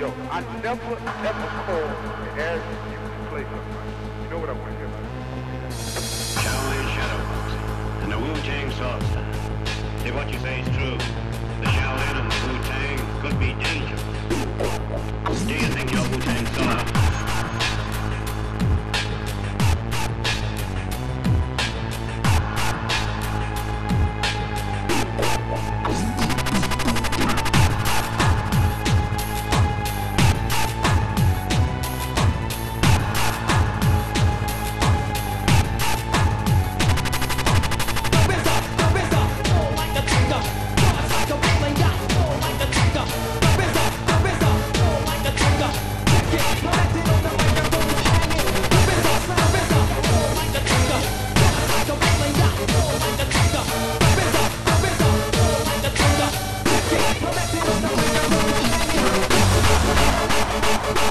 Yo, I never ever called and asked you to play something. You know what I want to hear about? Shaolin Shadow and the Wu-Tang Sword Style. If what you say is true, the Shaolin and the Wu-Tang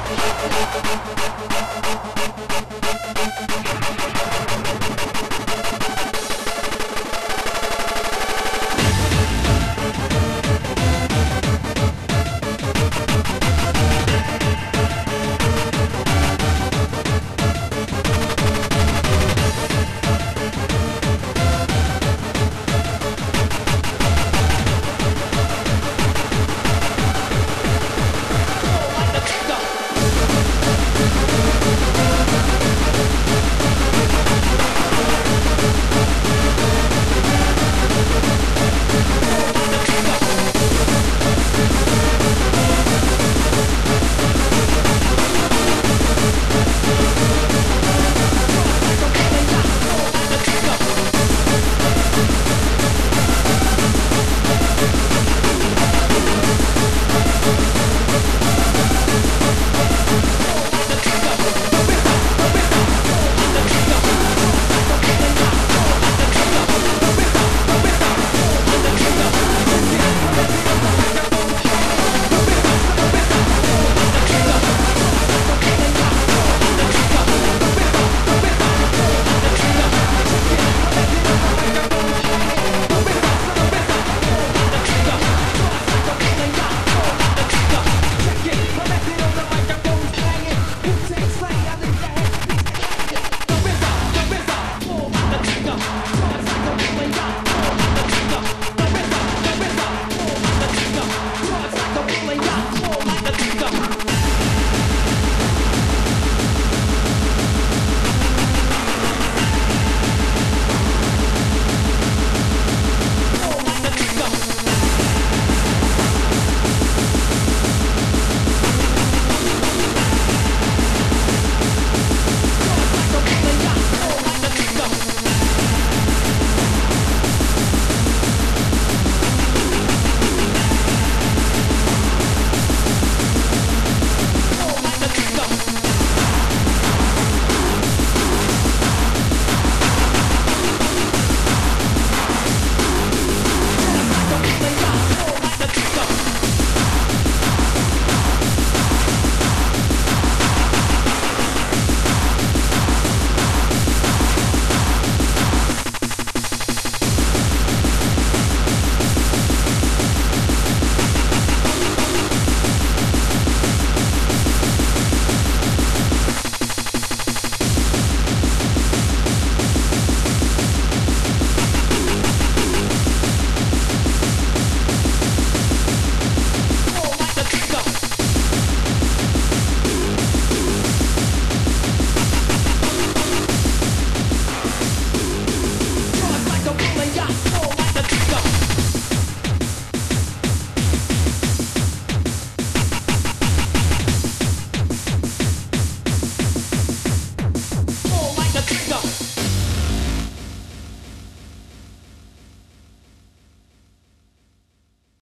Thank you.